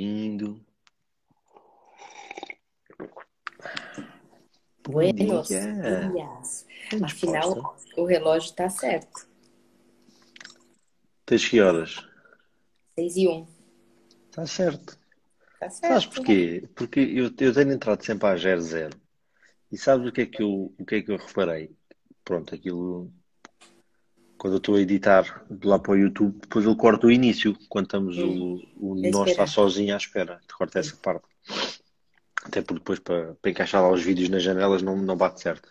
bem-vindo. Buenos dia. dias. Bem Afinal, disposta. o relógio tá certo. Tens que horas? 6 e 1. Está certo. Tá certo. Sabes porquê? Porque eu, eu tenho entrado sempre às 00 e sabes o que é que eu, o que é que eu reparei? Pronto, aquilo. Quando eu estou a editar de lá para o YouTube, depois eu corto o início, quando estamos o, o nosso está sozinho à espera. Corto essa parte. Até porque depois para, para encaixar lá os vídeos nas janelas não, não bate certo.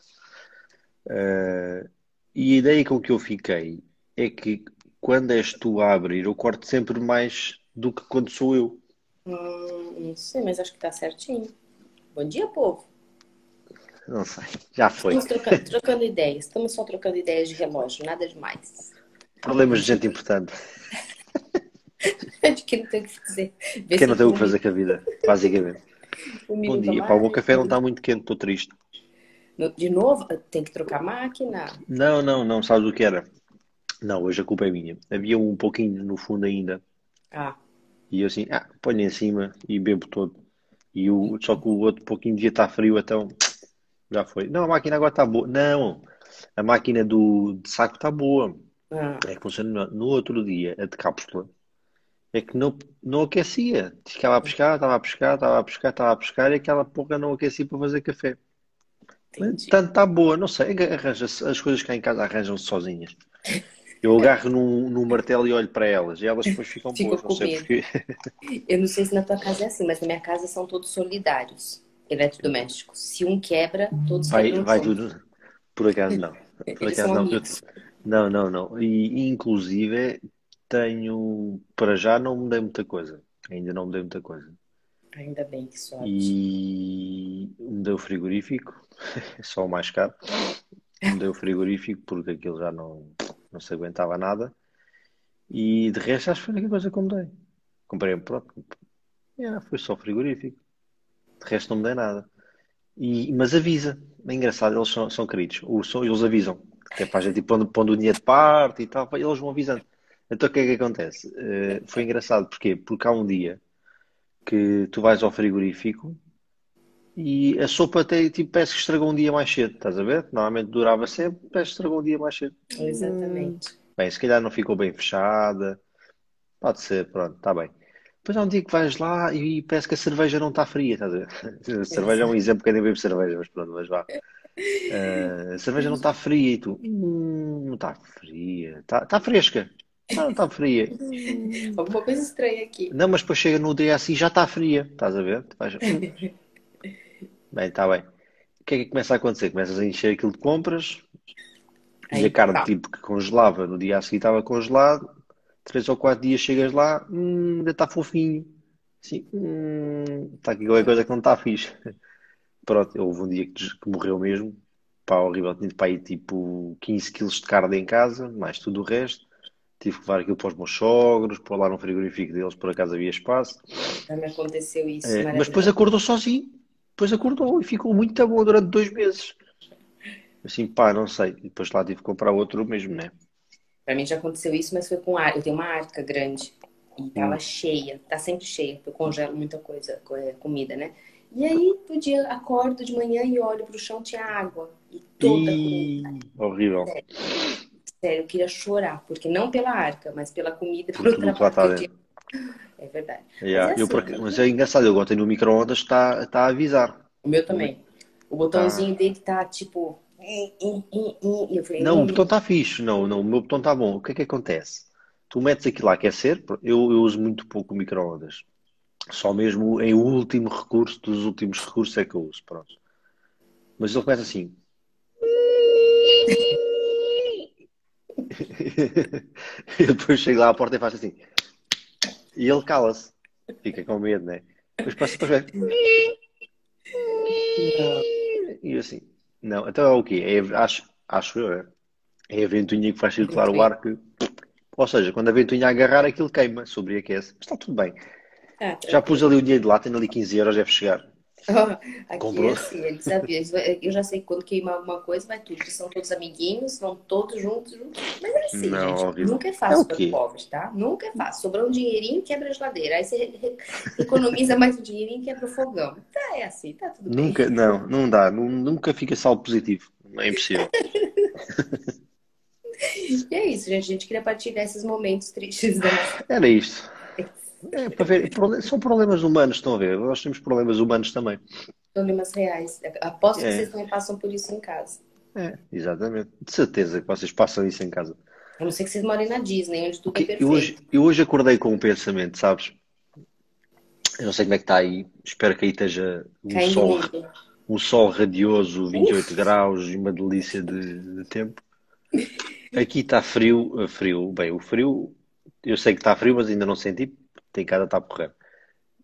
Eh, e a ideia com que eu fiquei é que quando és tu a abrir, eu corto sempre mais do que quando sou eu. Hum, não sei, mas acho que tá certinho. Bom dia, povo. Não sei, já foi. Estamos trocando, trocando ideias. Estamos só trocando ideias de relógio, nada demais. Problemas de gente importante. De que não tem o que dizer. Vê Quem não tem o que fazer com a vida, basicamente. um Bom dia. Pá, o meu café não está muito quente, estou triste. De novo, tem que trocar a máquina. Não, não, não, sabes o que era? Não, hoje a culpa é minha. Havia um pouquinho no fundo ainda. Ah, E eu assim, ah, ponho em cima e bebo todo. E o, só que o outro pouquinho devia estar frio, então já foi. Não, a máquina agora está boa. Não, a máquina do, de saco está boa. ah, É que funciona. No outro dia, a de cápsula, é que não, não aquecia. Ficava a pescar, estava a pescar, estava a pescar, estava a pescar e aquela porra não aquecia para fazer café. entendi. Tanto está boa, não sei, arranja-se, as coisas cá em casa arranjam-se sozinhas. Eu agarro num, num martelo e olho para elas e elas depois ficam Ficam boas, não sei porquê. Eu não sei se na tua casa é assim, mas na minha casa são todos solidários, eletrodomésticos. Se um quebra, todos Vai, quebram vai tudo. Por acaso não. Por Eles acaso não. amigos. Não, não, não. E, inclusive tenho, para já não mudei muita coisa. Ainda não mudei muita coisa. Ainda bem que sorte. E mudei o frigorífico, só o mais caro. Mudei o frigorífico porque aquilo já não, não se aguentava nada. E de resto acho que foi a única coisa que eu mudei. Comprei, pronto. Yeah, foi só frigorífico. De resto não mudei nada. E, mas avisa. É engraçado, eles são, são queridos. O, são, eles avisam. Que é para a gente ir pondo, pondo o dinheiro de parte e tal. Eles vão avisando. Então o que é que acontece? Eh, foi engraçado. Porquê? Porque há um dia que tu vais ao frigorífico e a sopa até tipo, parece que estragou um dia mais cedo. Estás a ver? Normalmente durava sempre, parece que estragou um dia mais cedo. Exatamente. Bem, se calhar não ficou bem fechada. Pode ser, pronto, está bem. Depois há um dia que vais lá e parece que a cerveja não está fria, estás a ver? A cerveja é um exemplo que eu nem bebo cerveja, mas pronto, mas vá. Eh, a cerveja não está fria e tu, "Hum, não está fria, está está fresca. Não, não está fria. Alguma coisa estranha aqui. Não, mas depois chega no dia assim já está fria, estás a ver? Vais. Bem, está bem. O que é que começa a acontecer? Começas a encher aquilo de compras e Aí a carne tá. tipo que congelava no dia a seguir estava congelado. Três ou quatro dias chegas lá, hum, ainda está fofinho. Assim, hum, está aqui qualquer coisa que não está fixe. Pronto, houve um dia que, que morreu mesmo. Pá, horrível. Tinha para aí tipo 15 quilos de carne em casa, mais tudo o resto. Tive que levar aquilo para os meus sogros, pôr lá no frigorífico deles, por acaso havia espaço. Me aconteceu isso, É, mas depois acordou sozinho. Depois acordou e ficou muito bom durante dois meses. Assim, pá, não sei. E depois lá tive que comprar outro mesmo, né? Pra mim já aconteceu isso, mas foi com ar. Eu tenho uma arca grande e tava Hum. cheia, tá sempre cheia, porque eu congelo muita coisa, co- é, comida, né? E aí, no dia, acordo de manhã e olho pro chão, tinha água. E toda Ih, comida. horrível. Sério, eu queria chorar, porque não pela arca, mas pela comida, pelo tudo trabalho eu. É verdade. Yeah, Mas é eu por assim, ac- mas é engraçado, eu botei no micro-ondas, está está a avisar. O meu também. O Tá. botãozinho dele tá tipo. E eu falei, Não, o "Hum, botão está fixe. Não, não, o meu botão está bom. O que é que acontece? Tu metes aquilo a aquecer, eu, eu uso muito pouco micro-ondas. Só mesmo em último recurso, dos últimos recursos é que eu uso, pronto. Mas ele começa assim. E depois chego lá à porta e faço assim. E ele cala-se. Fica com medo, né? Depois passa para não. E eu assim, não, então é o quê? É, acho, acho eu, é, é a ventoinha que faz circular o ar que. Ou seja, quando a ventoinha agarrar, aquilo queima, sobreaquece. Mas está tudo bem. Ah, Já tranquilo. pus ali o dinheiro de lá, tenho ali 15 euros, deve chegar. Aqui Comprou? é assim, ele sabia. Eu já sei que quando queimar alguma coisa, vai tudo. Eles são todos amiguinhos, vão todos juntos, juntos. Mas é assim, não, gente. Nunca é fácil é para os pobres, tá? Nunca é fácil. Sobrou um dinheirinho, quebra a geladeira. Aí você economiza mais um dinheirinho, quebra o fogão. Tá, é assim, tá tudo nunca, bem. Não, não dá. Nunca fica saldo positivo. Não é impossível. e é isso, gente. A gente queria partilhar esses momentos tristes da Era isto. É, para ver, são problemas humanos, estão a ver? Nós temos problemas humanos também. Problemas reais. Aposto é. que vocês também passam por isso em casa. É, exatamente. De certeza que vocês passam isso em casa. A não ser que vocês morem na Disney, onde tudo é perfeito. Eu hoje, eu hoje acordei com um pensamento, sabes? Eu não sei como é que está aí. Espero que aí esteja um sol, um sol radioso, 28 Uf. graus e uma delícia de, de tempo. Aqui está frio, frio. Bem, o frio, eu sei que está frio, mas ainda não senti tem cara está a correr.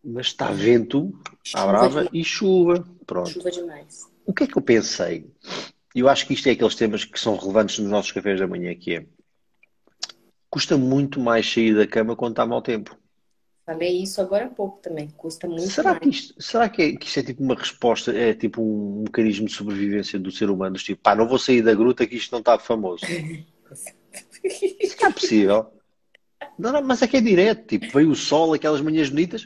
Mas está vento à brava e chuva. Pronto. Chuva demais. O que é que eu pensei? Eu acho que isto é aqueles temas que são relevantes nos nossos cafés da manhã, que é custa muito mais sair da cama quando está mau tempo. Falei isso agora há pouco também. Custa muito será mais. Que isto, será que, é, que isto é tipo uma resposta, é tipo um mecanismo de sobrevivência do ser humano? Tipo, pá, não vou sair da gruta que isto não está famoso. Isso é possível. Não, não, mas é que é direto, tipo, veio o sol, aquelas manhãs bonitas.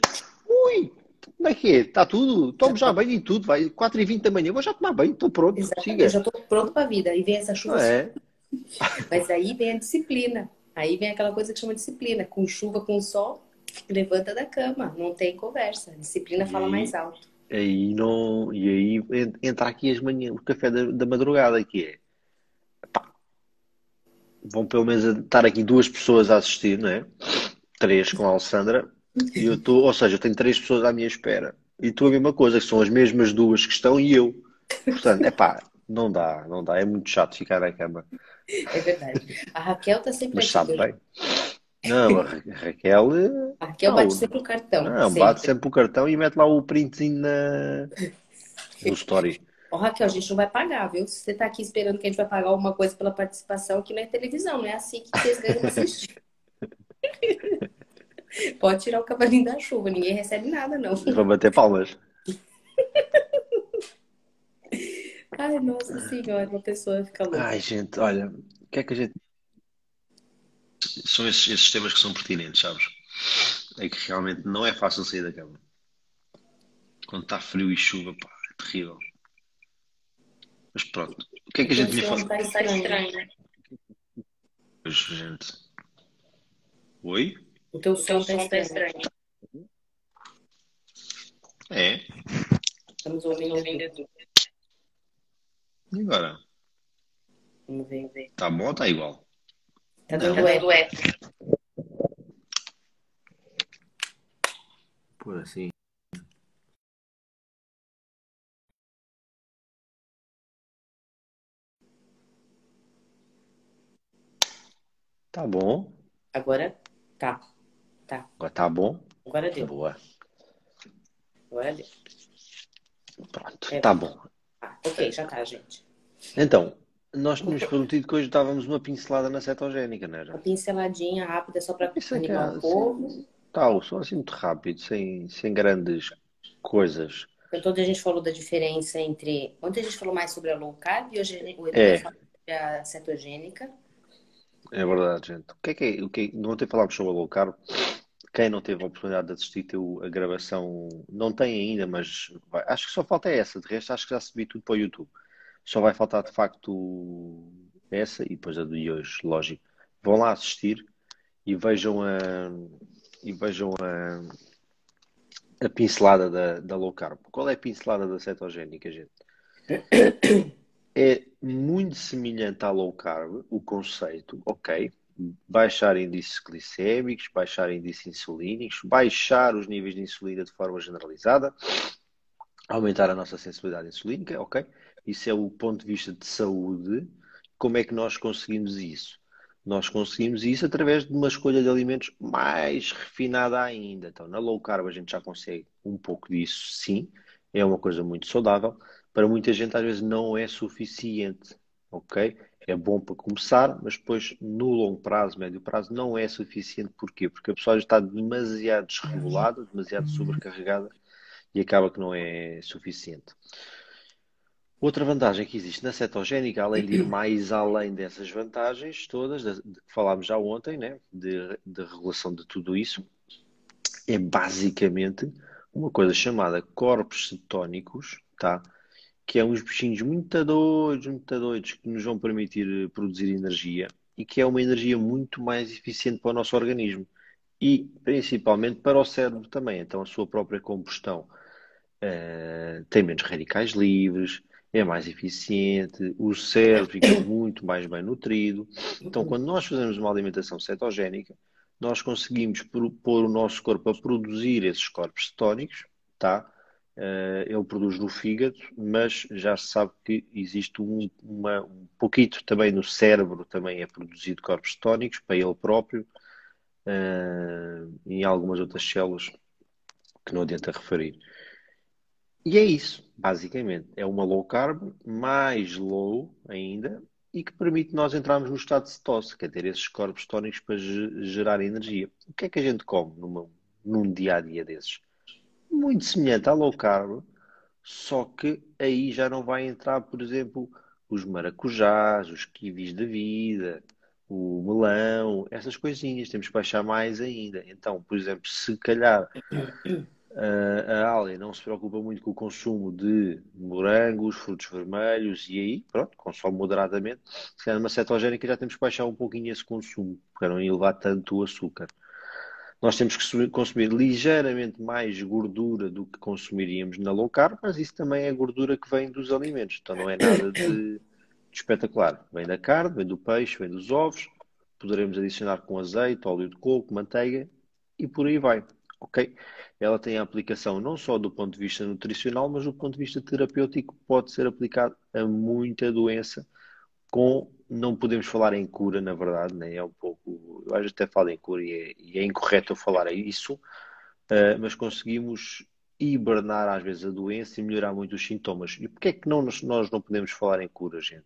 Ui, como é que é? Está tudo? Tomo já banho e tudo, vai 4h20 da manhã, vou já tomar banho, estou pronto. Eu já estou pronto para a vida. Aí vem essa chuva. É. Mas aí vem a disciplina. Aí vem aquela coisa que chama disciplina. Com chuva, com sol, levanta da cama. Não tem conversa. Disciplina e fala mais alto. Aí não, e aí entra aqui as manhãs, o café da, da madrugada, que é vão pelo menos estar aqui duas pessoas a assistir, não é? Três com a Alessandra. E eu estou, ou seja, eu tenho três pessoas à minha espera. E tu a mesma coisa, que são as mesmas duas que estão e eu. Portanto, é pá, não dá, não dá. É muito chato ficar na cama. É verdade. A Raquel está sempre Mas sabe bem. Não, a Raquel. A Raquel não, bate sempre o cartão. Não, sempre. bate sempre o cartão e mete lá o printzinho na... no story. Ó, oh, Raquel, a gente não vai pagar, viu? Se você tá aqui esperando que a gente vai pagar alguma coisa pela participação, que não é televisão, não é assim que vocês ganham assistir. Pode tirar o cavalinho da chuva, ninguém recebe nada, não. Vou bater palmas. Ai, nossa senhora, uma pessoa fica louca. Ai, gente, olha, o que é que a gente. São esses, esses temas que são pertinentes, sabes? É que realmente não é fácil sair da cama. Quando está frio e chuva, pá, é terrível. Mas pronto. O que é que a gente ia falar? Está estranho. Pois, gente. Oi? O teu som está estranho. É. Estamos ouvindo ouvindo E agora? Vamos ver. Tá bom ou tá igual? Tá dando eco. Por assim. Tá bom. Agora tá. Tá. Agora tá bom. Agora deu. Boa. Agora deu. Pronto, é. tá bom. Ah, ok, já tá, gente. Então, nós tínhamos prometido que hoje dávamos uma pincelada na cetogénica, não era? Uma pinceladinha rápida só para é animar é, o povo. Tal, só assim muito rápido, sem, sem grandes coisas. Então, ontem a gente falou da diferença entre. Ontem a gente falou mais sobre a low carb e hoje o Edu é. sobre a cetogênica. É verdade, gente. O que é que é? O que é... Ontem falámos sobre a low carb. Quem não teve a oportunidade de assistir a gravação, não tem ainda, mas vai. acho que só falta essa. De resto, acho que já subi tudo para o YouTube. Só vai faltar de facto essa e depois a de hoje, lógico. Vão lá assistir e vejam a, e vejam a, a pincelada da, da low carb. Qual é a pincelada da cetogénica, gente? é muito semelhante à low carb, o conceito, ok? Baixar índices glicémicos, baixar índices insulínicos, baixar os níveis de insulina de forma generalizada, aumentar a nossa sensibilidade insulínica, ok? Isso é o ponto de vista de saúde. Como é que nós conseguimos isso? Nós conseguimos isso através de uma escolha de alimentos mais refinada ainda. Então, na low carb a gente já consegue um pouco disso, sim. É uma coisa muito saudável para muita gente às vezes não é suficiente, ok? É bom para começar, mas depois no longo prazo, médio prazo, não é suficiente. Porquê? Porque a pessoa está demasiado desregulada, demasiado sobrecarregada e acaba que não é suficiente. Outra vantagem que existe na cetogénica, além de ir mais além dessas vantagens todas, de, de que falámos já ontem, né, de, de regulação de tudo isso, é basicamente uma coisa chamada corpos cetónicos, tá? Que é uns bichinhos muito doidos, muito doidos, que nos vão permitir produzir energia e que é uma energia muito mais eficiente para o nosso organismo e principalmente para o cérebro também. Então, a sua própria combustão uh, tem menos radicais livres, é mais eficiente, o cérebro fica muito mais bem nutrido. Então, quando nós fazemos uma alimentação cetogénica, nós conseguimos pôr o nosso corpo a produzir esses corpos cetónicos, tá? Uh, ele produz no fígado, mas já se sabe que existe um, uma, um pouquinho também no cérebro, também é produzido corpos cetónicos para ele próprio, uh, em algumas outras células que não adianta referir. E é isso, basicamente. É uma low carb, mais low ainda, e que permite nós entrarmos no estado de cetose, que é ter esses corpos tónicos para gerar energia. O que é que a gente come numa, num dia a dia desses? Muito semelhante à low carb, só que aí já não vai entrar, por exemplo, os maracujás, os kiwis da vida, o melão, essas coisinhas. Temos que baixar mais ainda. Então, por exemplo, se calhar a Alia não se preocupa muito com o consumo de morangos, frutos vermelhos e aí, pronto, consome moderadamente. Se calhar numa cetogénica já temos que baixar um pouquinho esse consumo, para não elevar tanto o açúcar. Nós temos que consumir ligeiramente mais gordura do que consumiríamos na low carb, mas isso também é gordura que vem dos alimentos, então não é nada de, de espetacular. Vem da carne, vem do peixe, vem dos ovos, poderemos adicionar com azeite, óleo de coco, manteiga e por aí vai ok? Ela tem a aplicação não só do ponto de vista nutricional, mas do ponto de vista terapêutico pode ser aplicado a muita doença com não podemos falar em cura, na verdade, nem né? é um pouco, eu acho até falo em cura e é, e é incorreto eu falar isso, uh, mas conseguimos hibernar às vezes a doença e melhorar muito os sintomas. E porquê é que não, nós não podemos falar em cura, gente?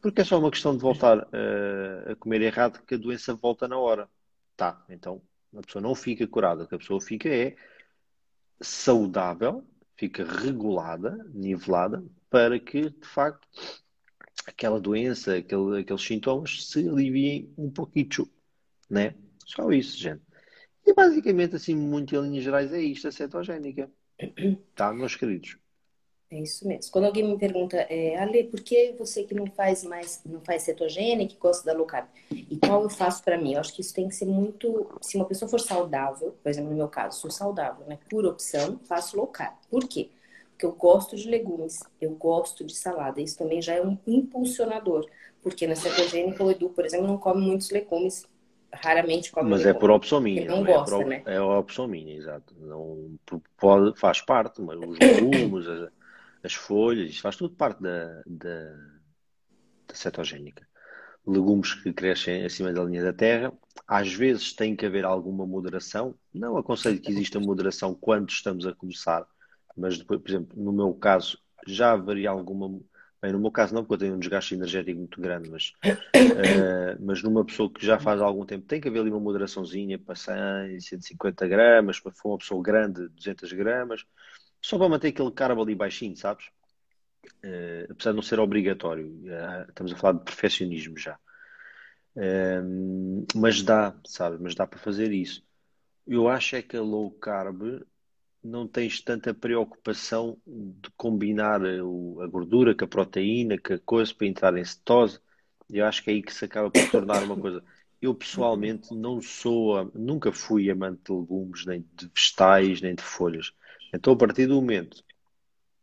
Porque é só uma questão de voltar uh, a comer errado que a doença volta na hora. Tá, então a pessoa não fica curada, o que a pessoa fica é saudável, fica regulada, nivelada, para que, de facto, aquela doença, aquele, aqueles sintomas se aliviem um pouquinho, né? Só isso, gente. E basicamente, assim, muito em linhas gerais, é isto, a cetogénica. Tá, meus queridos? É isso mesmo. Quando alguém me pergunta, é, Ale, por que você que não faz mais, não faz cetogênica, que gosta da low carb? E qual eu faço para mim? Eu acho que isso tem que ser muito. Se uma pessoa for saudável, por exemplo, no meu caso, sou saudável, né? Por opção, faço low carb. Por quê? Porque eu gosto de legumes, eu gosto de salada. Isso também já é um impulsionador. Porque na cetogênica, o Edu, por exemplo, não come muitos legumes, raramente come Mas legumes. é por opção minha. Ele não, não é gosta, é por, né? É opção minha, exato. Não, pode, faz parte, mas os legumes as folhas, isto faz tudo parte da, da, da cetogénica. Legumes que crescem acima da linha da terra, às vezes tem que haver alguma moderação. Não aconselho que exista moderação quando estamos a começar, mas depois, por exemplo, no meu caso, já haveria alguma. Bem, no meu caso não, porque eu tenho um desgaste energético muito grande, mas, uh, mas numa pessoa que já faz algum tempo, tem que haver ali uma moderaçãozinha para 100, 150 gramas, para for uma pessoa grande, 200 gramas só para manter aquele carbo ali baixinho, sabes? Uh, apesar de não ser obrigatório, uh, estamos a falar de perfeccionismo já. Uh, mas dá, sabe? Mas dá para fazer isso. Eu acho é que a low carb não tens tanta preocupação de combinar a, gordura com a proteína, com a coisa para entrar em cetose. Eu acho que é aí que se acaba por tornar uma coisa. Eu pessoalmente não sou, nunca fui amante de legumes, nem de vegetais, nem de folhas. Então, a partir do momento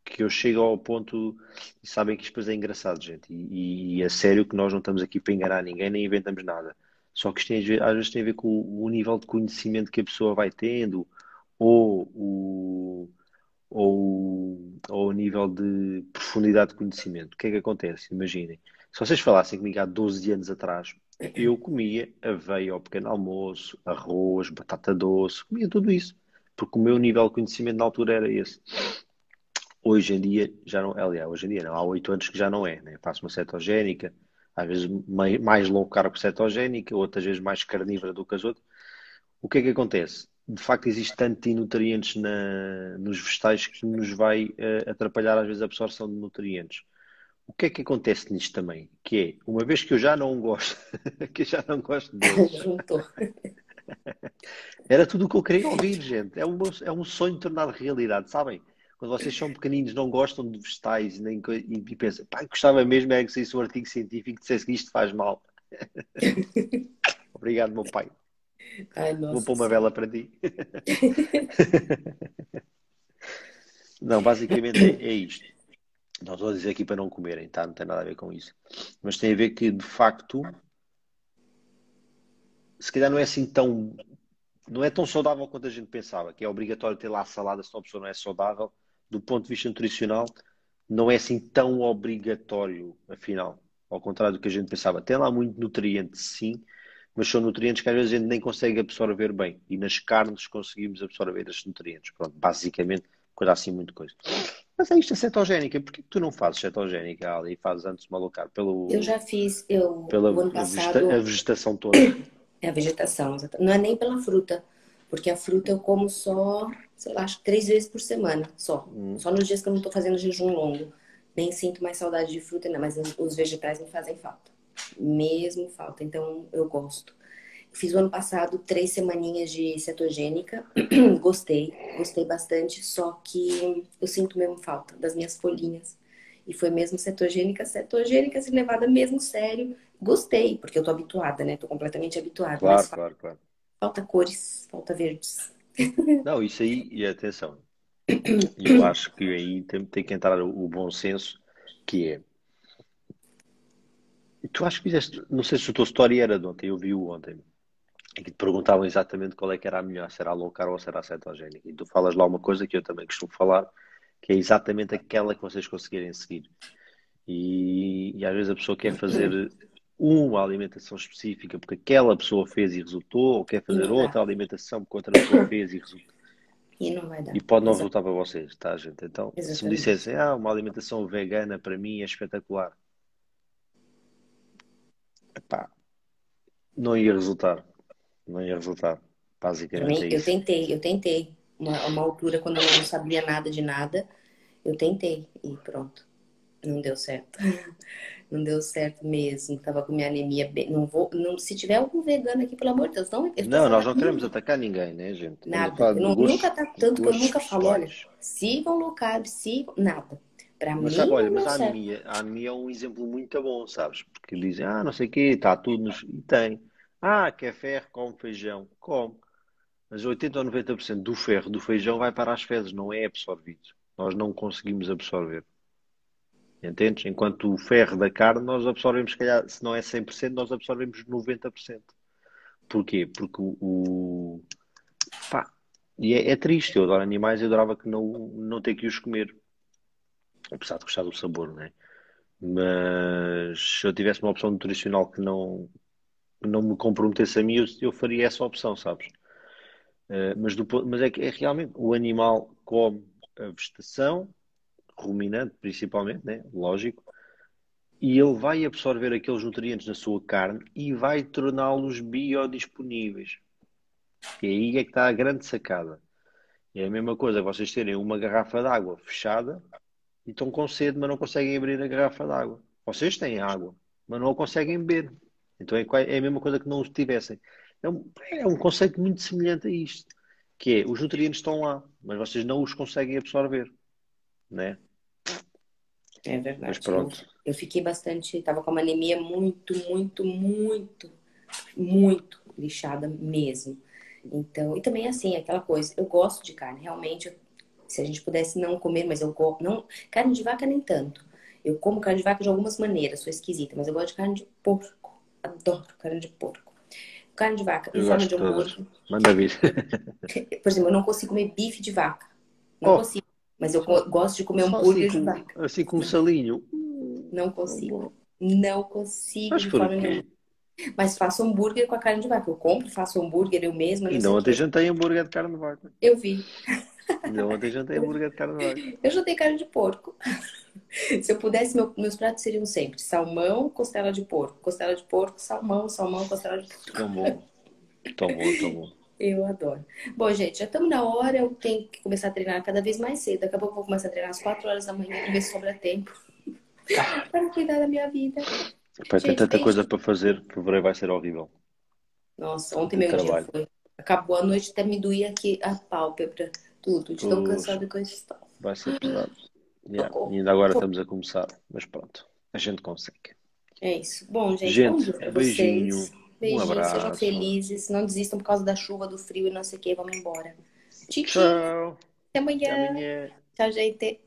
que eu chego ao ponto, e sabem que isto depois é engraçado, gente, e, e é sério que nós não estamos aqui para enganar ninguém, nem inventamos nada. Só que isto tem, às vezes tem a ver com o, o nível de conhecimento que a pessoa vai tendo, ou o, ou, ou o nível de profundidade de conhecimento. O que é que acontece? Imaginem, se vocês falassem comigo há 12 anos atrás, eu comia aveia ao pequeno almoço, arroz, batata doce, comia tudo isso porque o meu nível de conhecimento na altura era esse. Hoje em dia, já não, aliás, hoje em dia não, há oito anos que já não é, né? faço uma cetogénica, às vezes mais low carb cetogénica, outras vezes mais carnívora do que as outras. O que é que acontece? De facto existe tanto de nutrientes na, nos vegetais que nos vai uh, atrapalhar às vezes a absorção de nutrientes. O que é que acontece nisto também? Que é, uma vez que eu já não gosto, que eu já não gosto deles, era tudo o que eu queria ouvir, gente. É um, é um sonho tornado realidade, sabem? Quando vocês são pequeninos, não gostam de vegetais nem, e, e pensam, pá, gostava mesmo é que saísse um artigo científico que dissesse que isto faz mal. Obrigado, meu pai. Ai, Vou pôr uma vela para ti. não, basicamente é, é isto. Não estou a dizer aqui para não comerem, tá? Não tem nada a ver com isso. Mas tem a ver que, de facto, se calhar não é assim tão. Não é tão saudável quanto a gente pensava, que é obrigatório ter lá a salada se a pessoa não é saudável do ponto de vista nutricional, não é assim tão obrigatório, afinal. Ao contrário do que a gente pensava. Tem lá muito nutriente, sim, mas são nutrientes que às vezes a gente nem consegue absorver bem. E nas carnes conseguimos absorver esses nutrientes. Pronto, basicamente, coisa assim, muito coisa. Mas é isto a cetogénica. Porquê que tu não fazes cetogénica ali e fazes antes uma low pelo Eu já fiz, eu, pela ano passado... a vegetação toda. É a vegetação, não é nem pela fruta. Porque a fruta eu como só, sei lá, acho que três vezes por semana, só. Hum. Só nos dias que eu não estou fazendo jejum longo. Nem sinto mais saudade de fruta, não, mas os vegetais me fazem falta. Mesmo falta. Então eu gosto. Fiz o ano passado três semaninhas de cetogênica. gostei, gostei bastante, só que eu sinto mesmo falta das minhas folhinhas. E foi mesmo cetogênica, cetogênica, se levada mesmo sério. Gostei, porque eu tô habituada, né? Tô completamente habituada. Claro, claro, claro. Falta cores, falta verdes. Não, isso aí, e atenção, eu acho que aí tem, tem que entrar o bom senso, que é. Tu acho que fizeste, não sei se a tua história era de ontem, eu vi-o ontem, e que te perguntavam exatamente qual é que era a melhor, se era a low carb ou se era a cetogénica. E tu falas lá uma coisa que eu também costumo falar, que é exatamente aquela que vocês conseguirem seguir. E, e às vezes a pessoa quer fazer uma alimentação específica porque aquela pessoa fez e resultou, ou quer fazer outra alimentação porque outra pessoa fez e resultou. E não vai dar. E pode não resultar para vocês, tá, gente? Então, Exatamente. se me dissessem, ah, uma alimentação vegana para mim é espetacular. Epá, não ia resultar. Não ia resultar. Basicamente. É eu tentei, eu tentei. Uma, uma altura, quando eu não sabia nada de nada, eu tentei e pronto. Não deu certo. não deu certo mesmo. Tava com minha anemia bem. Não vou. Não, se tiver algum vegano aqui, pelo amor de Deus, não. Não, nós não queremos atacar ninguém, né, gente? Nada. Não, nunca tá tanto que eu nunca falo, olha, sigam low carb, sigam. Nada. Para mim. Sabe, olha, mas a anemia, a anemia é um exemplo muito bom, sabes? Porque dizem, ah, não sei o quê, está tudo nos. E tem. Ah, quer ferro, come feijão. Come. Mas 80 ou 90% do ferro do feijão vai para as fezes, não é absorvido. Nós não conseguimos absorver. Entendes? Enquanto o ferro da carne, nós absorvemos, se calhar, se não é 100%, nós absorvemos 90%. Porquê? Porque o. o... Pá, e é, é, triste, eu adoro animais e adorava que não, não ter que os comer. Apesar de gostar do sabor, né? Mas se eu tivesse uma opção nutricional que não, não me comprometesse a mim, eu, eu faria essa opção, sabes? Uh, mas, do, mas é que é realmente o animal come a vegetação ruminante principalmente, né? lógico, e ele vai absorver aqueles nutrientes na sua carne e vai torná-los biodisponíveis. E aí é que está a grande sacada. É a mesma coisa vocês terem uma garrafa de água fechada e estão com sede, mas não conseguem abrir a garrafa de água. Vocês têm água, mas não a conseguem beber. Então é, é a mesma coisa que não os tivessem. É um, é um conceito muito semelhante a isto, que é os nutrientes estão lá, mas vocês não os conseguem absorver, né? É verdade. Mas pronto. Eu, eu fiquei bastante, estava com uma anemia muito, muito, muito, muito lixada mesmo. Então, e também assim, aquela coisa, eu gosto de carne, realmente, se a gente pudesse não comer, mas eu gosto, não, carne de vaca nem tanto. Eu como carne de vaca de algumas maneiras, sou esquisita, mas eu gosto de carne de porco. Adoro carne de porco. Carne de vaca, em forma de hambúrguer. Manda vir. Por exemplo, eu não consigo comer bife de vaca. Não oh. consigo. Mas eu gosto de comer um hambúrguer assim, de vaca. Assim com um salinho. Não consigo. Não consigo Mas de forma nenhuma. Mas faço hambúrguer com a carne de vaca. Eu compro, faço hambúrguer eu mesma. E não ontem jantei hambúrguer de carne de vaca. Eu vi. Não ontem jantei hambúrguer de carne vaca. Eu jantei carne de porco. Se eu pudesse, meu, meus pratos seriam sempre salmão, costela de porco. Costela de porco, salmão, salmão, costela de porco. Bom, tão bom. Eu adoro. Bom, gente, já estamos na hora. Eu tenho que começar a treinar cada vez mais cedo. Daqui a pouco eu vou começar a treinar às 4 horas da manhã para ver se sobra tempo para cuidar da minha vida. Vai ter tanta coisa para fazer que fevereiro vai ser horrível. Nossa, ontem meu dia foi. Acabou a noite, até me doía aqui a pálpebra, tudo. De tão cansado que eu estou. Vai ser pesado. Yeah. E ainda agora estamos a começar, mas pronto, a gente consegue. É isso. Bom, gente, gente um beijinho. Beijinho, um abraço. sejam felizes, não desistam por causa da chuva, do frio e não sei o que. Vamos embora. Tchau. Até amanhã. Até amanhã. Tchau, gente.